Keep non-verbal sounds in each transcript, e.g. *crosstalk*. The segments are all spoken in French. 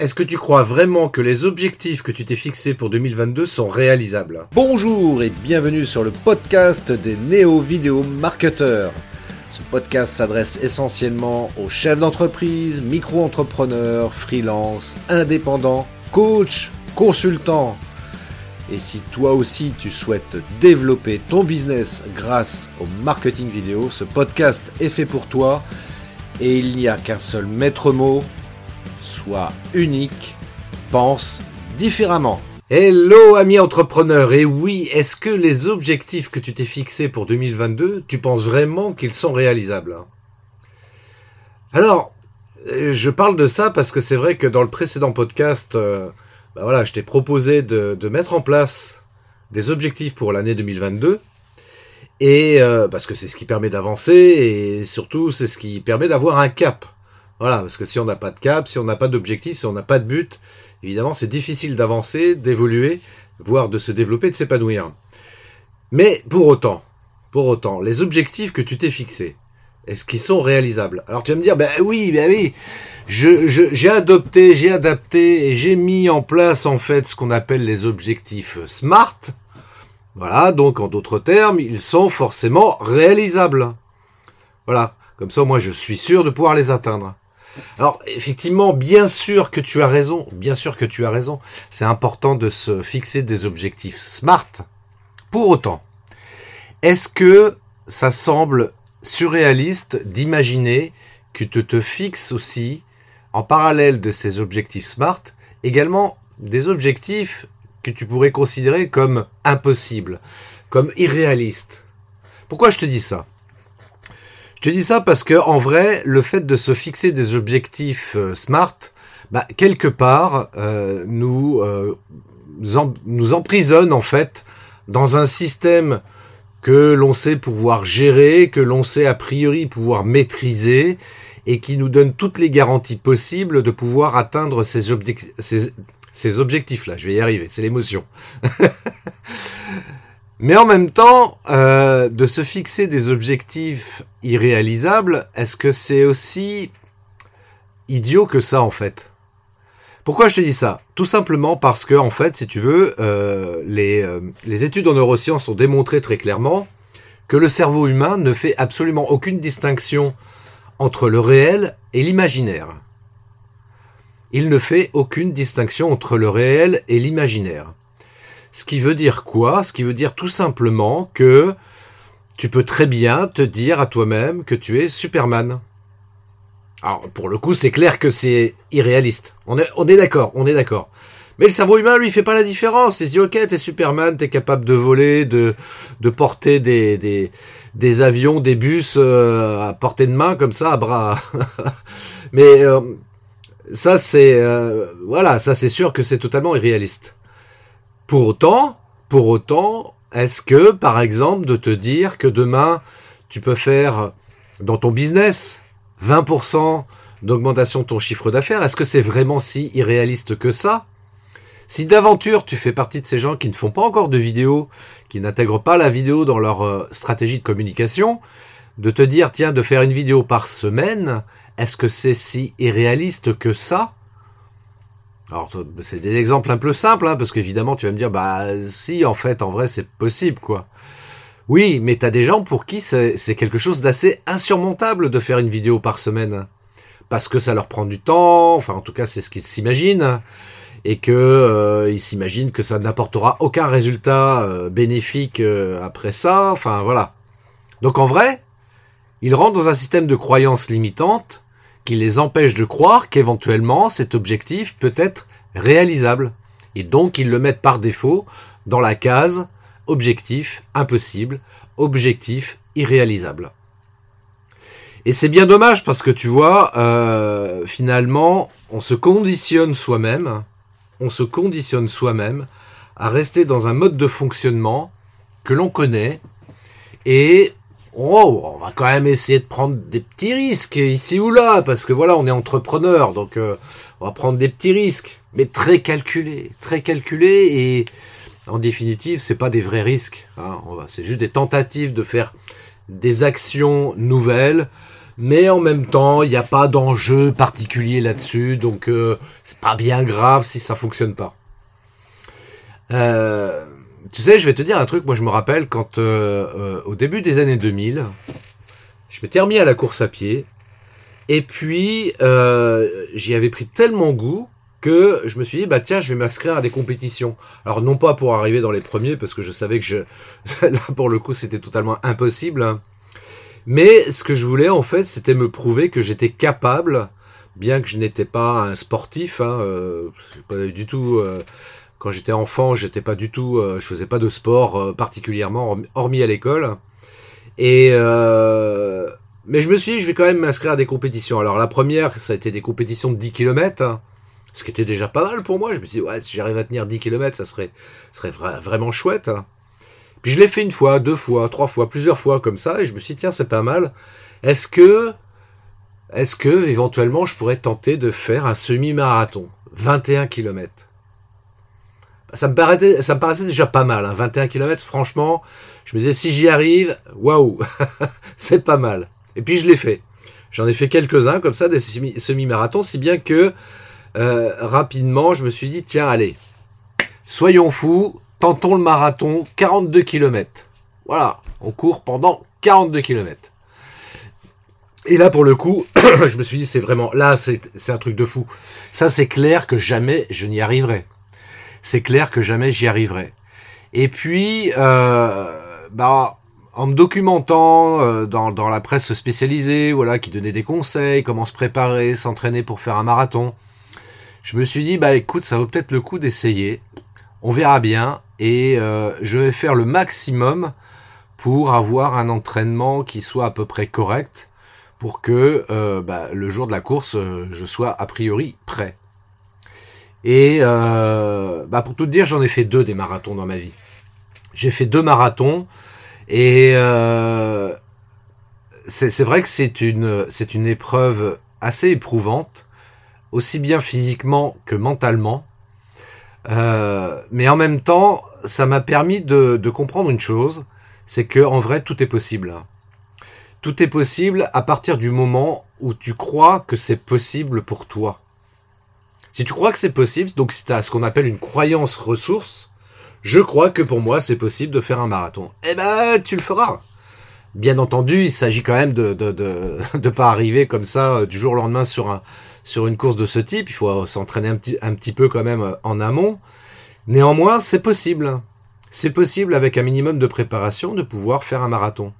Est-ce que tu crois vraiment que les objectifs que tu t'es fixés pour 2022 sont réalisables? Bonjour et bienvenue sur le podcast des néo-vidéo marketeurs. Ce podcast s'adresse essentiellement aux chefs d'entreprise, micro-entrepreneurs, freelance, indépendants, coachs, consultants. Et si toi aussi tu souhaites développer ton business grâce au marketing vidéo, ce podcast est fait pour toi et il n'y a qu'un seul maître mot, Sois unique, pense différemment. Hello amis entrepreneurs, et oui, est-ce que les objectifs que tu t'es fixés pour 2022, tu penses vraiment qu'ils sont réalisables Alors, euh, je parle de ça parce que c'est vrai que dans le précédent podcast, euh, bah voilà, je t'ai proposé de, mettre en place des objectifs pour l'année 2022. Et euh, parce que c'est ce qui permet d'avancer et surtout c'est ce qui permet d'avoir un cap. Voilà, parce que si on n'a pas de cap, si on n'a pas d'objectif, si on n'a pas de but, évidemment, c'est difficile d'avancer, d'évoluer, voire de se développer, de s'épanouir. Mais pour autant, pour autant, les objectifs que tu t'es fixés, est-ce qu'ils sont réalisables? Alors tu vas me dire, ben oui, ben oui, j'ai adopté, j'ai adapté et j'ai mis en place en fait ce qu'on appelle les objectifs SMART. Voilà, donc en d'autres termes, ils sont forcément réalisables. Voilà, comme ça moi je suis sûr de pouvoir les atteindre. Alors effectivement, bien sûr que tu as raison, bien sûr que tu as raison. C'est important de se fixer des objectifs smart. Pour autant, est-ce que ça semble surréaliste d'imaginer que tu te fixes aussi, en parallèle de ces objectifs smart, également des objectifs que tu pourrais considérer comme impossibles, comme irréalistes? Pourquoi je te dis ça? Je te dis ça parce que en vrai, le fait de se fixer des objectifs euh, smart, bah, quelque part, euh, nous, euh, nous emprisonne en fait dans un système que l'on sait pouvoir gérer, que l'on sait a priori pouvoir maîtriser, et qui nous donne toutes les garanties possibles de pouvoir atteindre ces, objectifs-là. Je vais y arriver, c'est l'émotion. *laughs* Mais en même temps, euh, de se fixer des objectifs irréalisables, est-ce que c'est aussi idiot que ça en fait? Pourquoi je te dis ça? Tout simplement parce que en fait, si tu veux, euh, les, euh, les études en neurosciences ont démontré très clairement que le cerveau humain ne fait absolument aucune distinction entre le réel et l'imaginaire. Il ne fait aucune distinction entre le réel et l'imaginaire. Ce qui veut dire quoi? Ce qui veut dire tout simplement que tu peux très bien te dire à toi-même que tu es Superman. Alors, pour le coup, c'est clair que c'est irréaliste. On est, d'accord, on est d'accord. Mais le cerveau humain, lui, fait pas la différence. Il se dit, ok, t'es Superman, t'es capable de voler, de, porter des, des, des avions, des bus euh, à portée de main, comme ça, à bras. *laughs* Mais euh, ça, c'est... Euh, voilà, ça, c'est sûr que c'est totalement irréaliste. Pour autant, pour autant, est-ce que, par exemple, de te dire que demain, tu peux faire dans ton business 20% d'augmentation de ton chiffre d'affaires, est-ce que c'est vraiment si irréaliste que ça? Si d'aventure tu fais partie de ces gens qui ne font pas encore de vidéos, qui n'intègrent pas la vidéo dans leur euh, stratégie de communication, de te dire tiens de faire une vidéo par semaine, est-ce que c'est si irréaliste que ça? Alors, c'est des exemples un peu simples, hein, parce qu'évidemment, tu vas me dire, bah, si, en fait, en vrai, c'est possible, quoi. Oui, mais t'as des gens pour qui c'est quelque chose d'assez insurmontable de faire une vidéo par semaine. Parce que ça leur prend du temps, enfin, en tout cas, c'est ce qu'ils s'imaginent. Et que euh, s'imaginent que ça n'apportera aucun résultat euh, bénéfique euh, après ça. Enfin, voilà. Donc, en vrai, ils rentrent dans un système de croyances limitantes les empêche de croire qu'éventuellement cet objectif peut être réalisable. Et donc ils le mettent par défaut dans la case objectif impossible, objectif irréalisable. Et c'est bien dommage parce que tu vois, euh, finalement, on se conditionne soi-même, on se conditionne soi-même à rester dans un mode de fonctionnement que l'on connaît et oh, on va quand même essayer de prendre des petits risques ici ou là, parce que voilà, on est entrepreneur, donc euh, on va prendre des petits risques, mais très calculés, très calculés, et en définitive, c'est pas des vrais risques. Hein, c'est juste des tentatives de faire des actions nouvelles, mais en même temps, il n'y a pas d'enjeu particulier là-dessus, donc euh, c'est pas bien grave si ça fonctionne pas. Euh, tu sais, je vais te dire un truc, moi je me rappelle quand euh, au début des années 2000, je m'étais remis à la course à pied, et puis j'y avais pris tellement goût que je me suis dit bah tiens je vais m'inscrire à des compétitions alors non pas pour arriver dans les premiers parce que je savais que je *laughs* là pour le coup c'était totalement impossible hein. Mais ce que je voulais en fait, c'était me prouver que j'étais capable, bien que je n'étais pas un sportif, hein, euh, pas du tout. Euh, quand j'étais enfant, j'étais pas du tout, euh, je faisais pas de sport euh, particulièrement, hormis à l'école. Et mais je me suis dit, je vais quand même m'inscrire à des compétitions. Alors la première, ça a été des compétitions de 10 km, hein, ce qui était déjà pas mal pour moi. Je me suis dit, ouais, si j'arrive à tenir 10 km, ça serait, serait vraiment chouette. Hein. Puis je l'ai fait une fois, deux fois, trois fois, plusieurs fois comme ça, et je me suis dit, tiens, c'est pas mal. Est-ce que, est-ce que, éventuellement, je pourrais tenter de faire un semi-marathon 21 km. Ça me, paraissait, déjà pas mal, hein, 21 km, franchement, je me disais, si j'y arrive, waouh, *laughs* c'est pas mal. Et puis je l'ai fait. J'en ai fait quelques-uns comme ça, des semi-marathons, si bien que euh, rapidement, je me suis dit, tiens, allez, soyons fous, tentons le marathon, 42 km. Voilà, on court pendant 42 km. Et là, pour le coup, *clears throat* je me suis dit, c'est vraiment, là, c'est un truc de fou. Ça, c'est clair que jamais je n'y arriverai. C'est clair que jamais j'y arriverai. Et puis, euh, bah, en me documentant euh, dans, la presse spécialisée, voilà, qui donnait des conseils, comment se préparer, s'entraîner pour faire un marathon, je me suis dit, bah écoute, ça vaut peut-être le coup d'essayer. On verra bien et euh, je vais faire le maximum pour avoir un entraînement qui soit à peu près correct pour que bah, le jour de la course, je sois a priori prêt. Et bah, pour tout dire, j'en ai fait deux des marathons dans ma vie. J'ai fait deux marathons et c'est vrai que c'est une, c'est une épreuve assez éprouvante, aussi bien physiquement que mentalement. Euh, mais en même temps, ça m'a permis de, de, comprendre une chose, c'est que en vrai, tout est possible. Tout est possible à partir du moment où tu crois que c'est possible pour toi. Si tu crois que c'est possible, donc si tu as ce qu'on appelle une croyance ressource, je crois que pour moi c'est possible de faire un marathon. Eh ben, tu le feras. Bien entendu, il s'agit quand même de de, *laughs* pas arriver comme ça euh, du jour au lendemain sur un sur une course de ce type. Il faut s'entraîner un petit, un petit peu quand même euh, en amont. Néanmoins, c'est possible. C'est possible avec un minimum de préparation de pouvoir faire un marathon.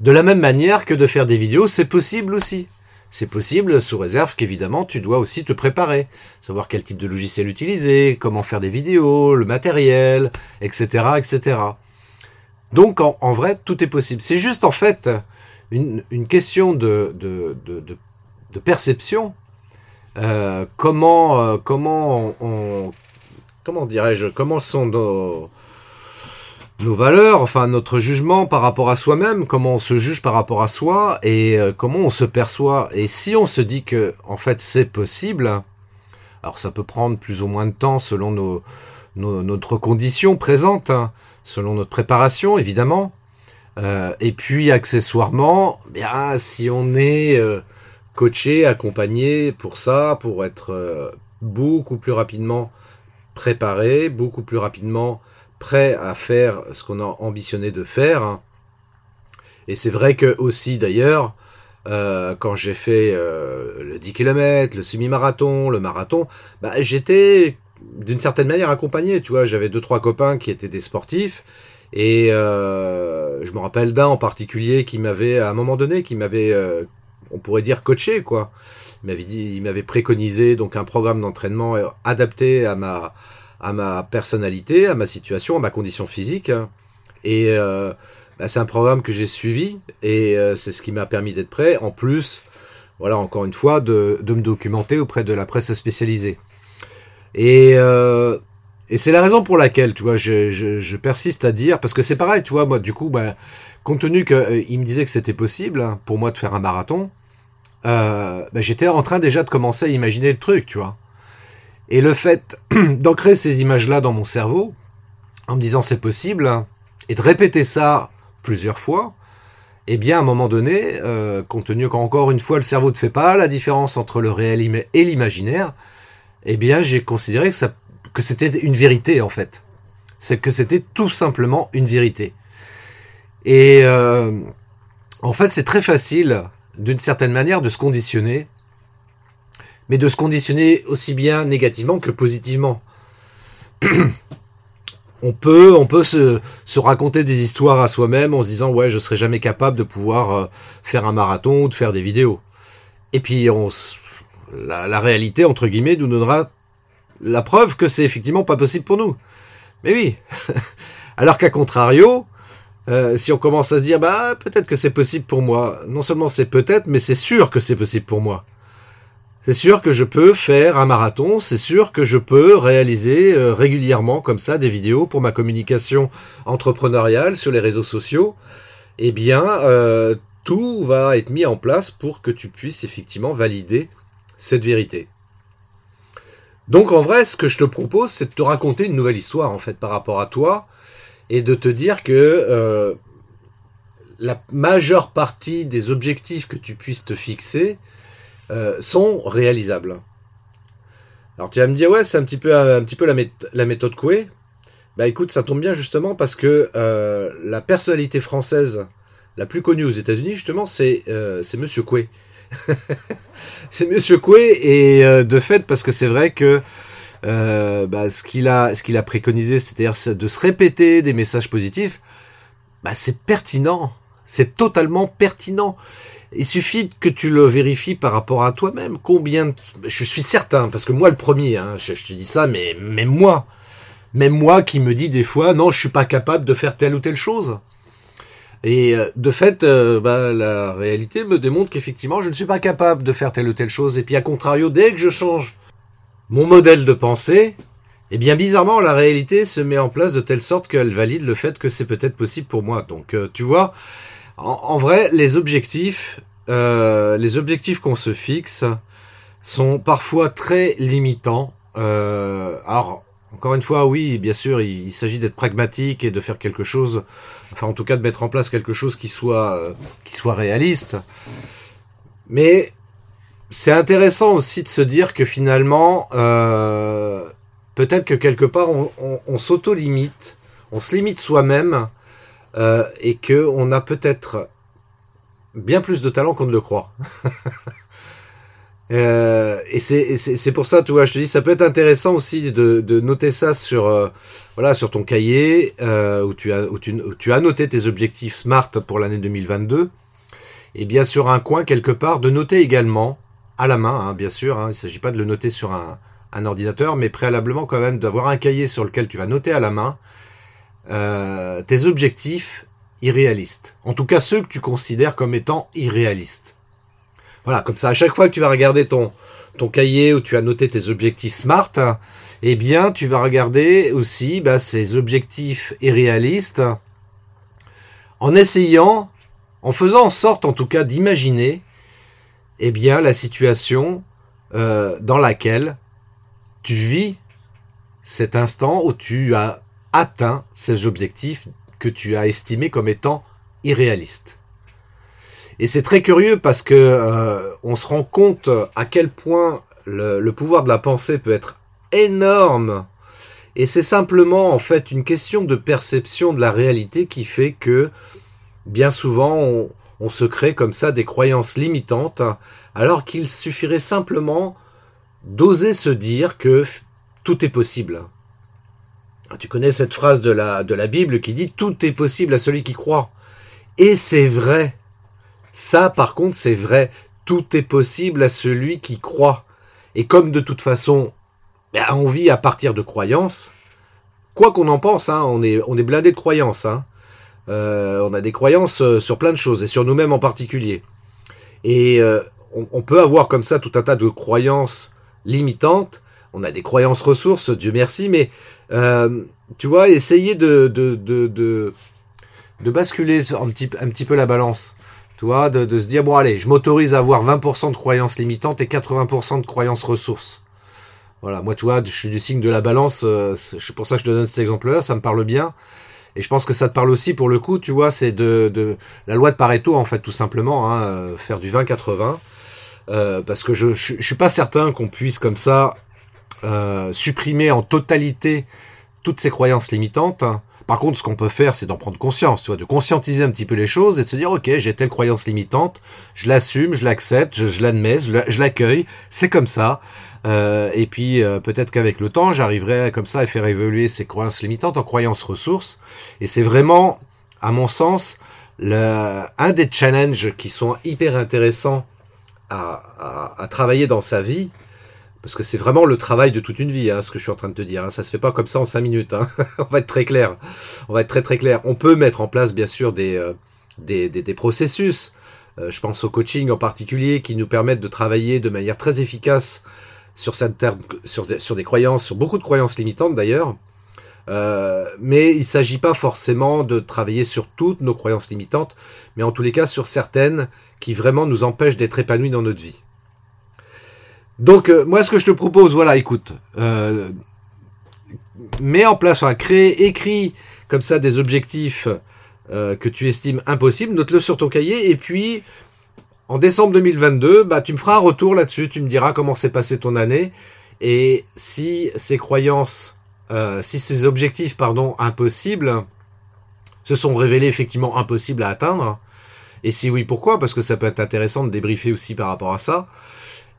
De la même manière que de faire des vidéos, c'est possible aussi. C'est possible sous réserve qu'évidemment tu dois aussi te préparer, savoir quel type de logiciel utiliser, comment faire des vidéos, le matériel, etc., etc. Donc en, vrai, tout est possible. C'est juste en fait une, question de, perception euh, comment, euh, comment on, comment dirais-je, comment sont nos, nos valeurs, enfin notre jugement par rapport à soi-même, comment on se juge par rapport à soi et euh, comment on se perçoit. Et si on se dit que en fait c'est possible, alors ça peut prendre plus ou moins de temps selon nos, notre condition présente, hein, selon notre préparation évidemment. et puis accessoirement, bien si on est coaché, accompagné pour ça, pour être euh, beaucoup plus rapidement préparé, beaucoup plus rapidement prêt à faire ce qu'on a ambitionné de faire. Et c'est vrai que aussi d'ailleurs, euh, quand j'ai fait euh, le 10 km, le semi-marathon, le marathon, bah, j'étais d'une certaine manière accompagné. Tu vois, j'avais deux trois copains qui étaient des sportifs et je me rappelle d'un en particulier qui m'avait à un moment donné qui m'avait on pourrait dire coaché quoi. Il m'avait dit, il m'avait préconisé donc un programme d'entraînement adapté à ma à ma personnalité, à ma situation, à ma condition physique. Et euh, bah, c'est un programme que j'ai suivi et euh, c'est ce qui m'a permis d'être prêt. En plus, voilà encore une fois de, me documenter auprès de la presse spécialisée. Et euh, c'est la raison pour laquelle, tu vois, je, persiste à dire, parce que c'est pareil, tu vois, moi, du coup, bah, compte tenu qu'il il me disait que c'était possible hein, pour moi de faire un marathon, ben, j'étais en train déjà de commencer à imaginer le truc, tu vois. Et le fait *clears throat* d'ancrer ces images-là dans mon cerveau, en me disant c'est possible, et de répéter ça plusieurs fois, eh bien, à un moment donné, euh, compte tenu qu'encore une fois, le cerveau ne fait pas la différence entre le réel et l'imaginaire, eh bien, j'ai considéré que, c'était une vérité, en fait. C'est que c'était tout simplement une vérité. Et euh, en fait, c'est très facile, d'une certaine manière, de se conditionner, mais de se conditionner aussi bien négativement que positivement. *clears throat* on peut, on peut se, se, raconter des histoires à soi-même en se disant ouais, je serai jamais capable de pouvoir euh, faire un marathon ou de faire des vidéos. Et puis on, la, la réalité entre guillemets nous donnera la preuve que c'est effectivement pas possible pour nous. Mais oui. *laughs* Alors qu'à contrario, euh, si on commence à se dire bah peut-être que c'est possible pour moi, non seulement c'est peut-être, mais c'est sûr que c'est possible pour moi. C'est sûr que je peux faire un marathon, c'est sûr que je peux réaliser euh, régulièrement comme ça des vidéos pour ma communication entrepreneuriale sur les réseaux sociaux. Eh bien, euh, tout va être mis en place pour que tu puisses effectivement valider cette vérité. Donc en vrai, ce que je te propose, c'est de te raconter une nouvelle histoire en fait par rapport à toi et de te dire que euh, la majeure partie des objectifs que tu puisses te fixer, euh, sont réalisables. Alors tu vas me dire, ouais, c'est un petit peu, un petit peu la, méthode Coué. Bah écoute, ça tombe bien justement parce que euh, la personnalité française la plus connue aux États-Unis, justement, c'est euh, Monsieur Coué. *laughs* c'est Monsieur Coué et de fait parce que c'est vrai que bah, ce qu'il a, ce a préconisé, c'est-à-dire de se répéter des messages positifs, bah, c'est pertinent, c'est totalement pertinent. Il suffit que tu le vérifies par rapport à toi-même. Combien Je suis certain, parce que moi le premier, hein, je, te dis ça, mais même moi, même moi qui me dis des fois, non, je suis pas capable de faire telle ou telle chose. Et euh, de fait, euh, bah, la réalité me démontre qu'effectivement, je ne suis pas capable de faire telle ou telle chose. Et puis, à contrario, dès que je change mon modèle de pensée, eh bien, bizarrement, la réalité se met en place de telle sorte qu'elle valide le fait que c'est peut-être possible pour moi. Donc, euh, tu vois, en, vrai, les objectifs, euh, les objectifs qu'on se fixe sont parfois très limitants. Euh, alors, encore une fois, oui, bien sûr, il, s'agit d'être pragmatique et de faire quelque chose, enfin, en tout cas, de mettre en place quelque chose qui soit, euh, qui soit réaliste. Mais c'est intéressant aussi de se dire que finalement, euh, peut-être que quelque part, on, on, on s'auto-limite, on se limite soi-même euh, et que on a peut-être bien plus de talent qu'on ne le croit. *laughs* euh, et c'est pour ça, tu vois, je te dis, ça peut être intéressant aussi de, noter ça sur euh, voilà sur ton cahier où tu as où tu, tu as noté tes objectifs smart pour l'année 2022. Et bien sur un coin quelque part de noter également à la main, hein, bien sûr. Hein, il ne s'agit pas de le noter sur un, un ordinateur, mais préalablement quand même d'avoir un cahier sur lequel tu vas noter à la main euh, tes objectifs irréalistes. En tout cas, ceux que tu considères comme étant irréalistes. Voilà, comme ça, à chaque fois que tu vas regarder ton, ton cahier où tu as noté tes objectifs SMART, eh bien, tu vas regarder aussi bah, ces objectifs irréalistes en essayant, en faisant en sorte, en tout cas, d'imaginer, eh bien, la situation euh, dans laquelle tu vis cet instant où tu as atteint ces objectifs que tu as estimés comme étant irréalistes. Et c'est très curieux parce que euh, on se rend compte à quel point le, pouvoir de la pensée peut être énorme. Et c'est simplement en fait une question de perception de la réalité qui fait que bien souvent on, on se crée comme ça des croyances limitantes alors qu'il suffirait simplement d'oser se dire que tout est possible. Ah, tu connais cette phrase de la, Bible qui dit Tout est possible à celui qui croit. Et c'est vrai. Ça, par contre, c'est vrai. Tout est possible à celui qui croit. Et comme de toute façon, ben, on vit à partir de croyances, quoi qu'on en pense, hein, on, est, on est blindé de croyances. Hein. Euh, on a des croyances euh, sur plein de choses, et sur nous-mêmes en particulier. Et euh, on, peut avoir comme ça tout un tas de croyances limitantes. On a des croyances ressources, Dieu merci, mais euh, tu vois, essayer de, basculer un petit, peu la balance. Tu vois, de, se dire, bon allez, je m'autorise à avoir 20% de croyances limitantes et 80% de croyances ressources. Voilà, moi tu vois, je suis du signe de la balance, euh, c'est pour ça que je te donne cet exemple-là, ça me parle bien. Et je pense que ça te parle aussi pour le coup, tu vois, c'est de, la loi de Pareto en fait tout simplement, hein, euh, faire du 20-80. Euh, parce que je, je, suis pas certain qu'on puisse comme ça euh, supprimer en totalité toutes ces croyances limitantes. Par contre, ce qu'on peut faire, c'est d'en prendre conscience, tu vois, de conscientiser un petit peu les choses et de se dire, ok, j'ai telle croyance limitante, je l'assume, je l'accepte, je, l'admets, je l'accueille, c'est comme ça. Euh, et puis euh, peut-être qu'avec le temps, j'arriverai comme ça à faire évoluer ces croyances limitantes en croyances ressources. Et c'est vraiment, à mon sens, le, un des challenges qui sont hyper intéressants à, à, à travailler dans sa vie, parce que c'est vraiment le travail de toute une vie, hein, ce que je suis en train de te dire. Hein. Ça se fait pas comme ça en cinq minutes. Hein. *laughs* On va être très clair. On va être très très clair. On peut mettre en place bien sûr des euh, des, des, des, processus. Euh, je pense au coaching en particulier qui nous permettent de travailler de manière très efficace sur, des, sur des croyances, sur beaucoup de croyances limitantes d'ailleurs. Euh, mais il ne s'agit pas forcément de travailler sur toutes nos croyances limitantes, mais en tous les cas sur certaines qui vraiment nous empêchent d'être épanouis dans notre vie. Donc euh, moi ce que je te propose, voilà, écoute, euh, mets en place, enfin crée, écris comme ça des objectifs euh, que tu estimes impossibles, note-le sur ton cahier et puis en décembre 2022, bah, tu me feras un retour là-dessus, tu me diras comment s'est passé ton année et si ces croyances, euh, si ces objectifs, pardon, impossibles se sont révélés effectivement impossibles à atteindre. Et si oui, pourquoi? Parce que ça peut être intéressant de débriefer aussi par rapport à ça.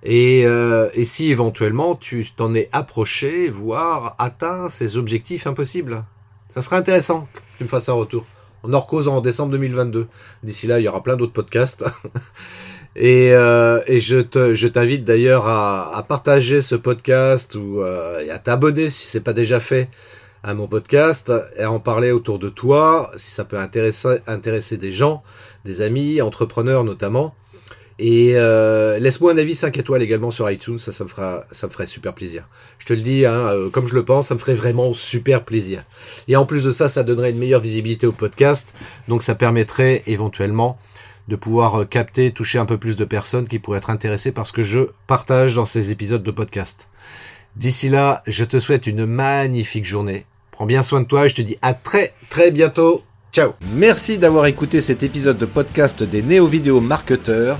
Et, euh, et si éventuellement tu t'en es approché, voire atteint ces objectifs impossibles. Ça serait intéressant que tu me fasses un retour. On en recose en décembre 2022. D'ici là, il y aura plein d'autres podcasts. *laughs* et, euh, et je te, je t'invite d'ailleurs à, à, partager ce podcast ou euh, et à t'abonner si c'est pas déjà fait à mon podcast et à en parler autour de toi si ça peut intéresser, intéresser des gens, des amis, entrepreneurs notamment. Et euh, laisse-moi un avis 5 étoiles également sur iTunes, ça, ça me fera, ça me ferait super plaisir. Je te le dis, hein, euh, comme je le pense, ça me ferait vraiment super plaisir. Et en plus de ça, ça donnerait une meilleure visibilité au podcast, donc ça permettrait éventuellement de pouvoir euh, capter, toucher un peu plus de personnes qui pourraient être intéressées par ce que je partage dans ces épisodes de podcast. D'ici là, je te souhaite une magnifique journée. Prends bien soin de toi et je te dis à très très bientôt. Ciao Merci d'avoir écouté cet épisode de podcast des néo-vidéo marketeurs.